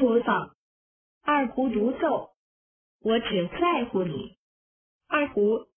播放二胡独奏我只在乎你。二胡